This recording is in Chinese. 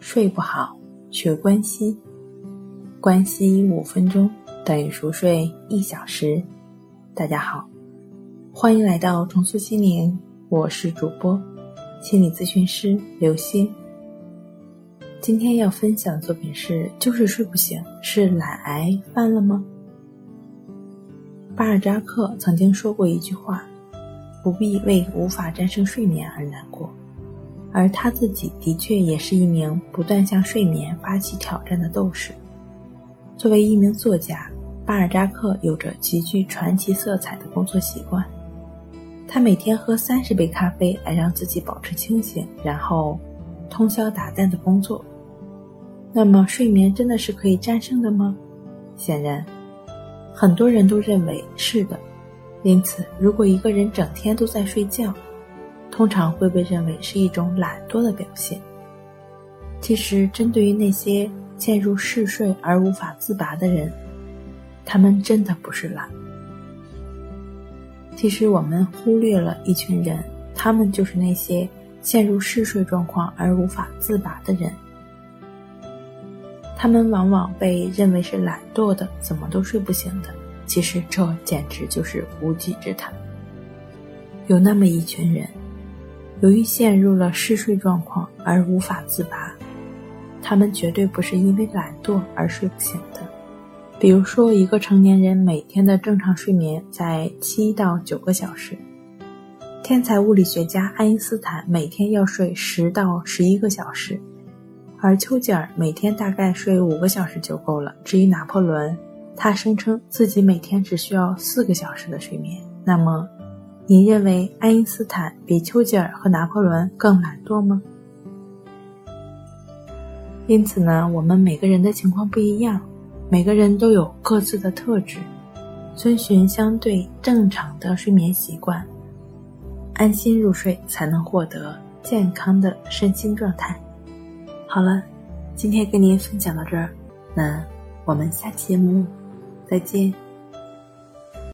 睡不好，学关西。关西五分钟等于熟睡一小时。大家好，欢迎来到重塑心灵，我是主播心理咨询师刘星。今天要分享的作品是：就是睡不醒，是懒癌犯了吗？巴尔扎克曾经说过一句话：不必为无法战胜睡眠而难过。而他自己的确也是一名不断向睡眠发起挑战的斗士。作为一名作家，巴尔扎克有着极具传奇色彩的工作习惯。他每天喝三十杯咖啡来让自己保持清醒，然后通宵达旦的工作。那么，睡眠真的是可以战胜的吗？显然，很多人都认为是的。因此，如果一个人整天都在睡觉，通常会被认为是一种懒惰的表现。其实，针对于那些陷入嗜睡而无法自拔的人，他们真的不是懒。其实，我们忽略了一群人，他们就是那些陷入嗜睡状况而无法自拔的人。他们往往被认为是懒惰的，怎么都睡不醒的。其实，这简直就是无稽之谈。有那么一群人。由于陷入了嗜睡状况而无法自拔，他们绝对不是因为懒惰而睡不醒的。比如说，一个成年人每天的正常睡眠在七到九个小时，天才物理学家爱因斯坦每天要睡十到十一个小时，而丘吉尔每天大概睡五个小时就够了。至于拿破仑，他声称自己每天只需要四个小时的睡眠。那么，你认为爱因斯坦比丘吉尔和拿破仑更懒惰吗？因此呢，我们每个人的情况不一样，每个人都有各自的特质，遵循相对正常的睡眠习惯，安心入睡，才能获得健康的身心状态。好了，今天跟您分享到这儿，那我们下期节目再见。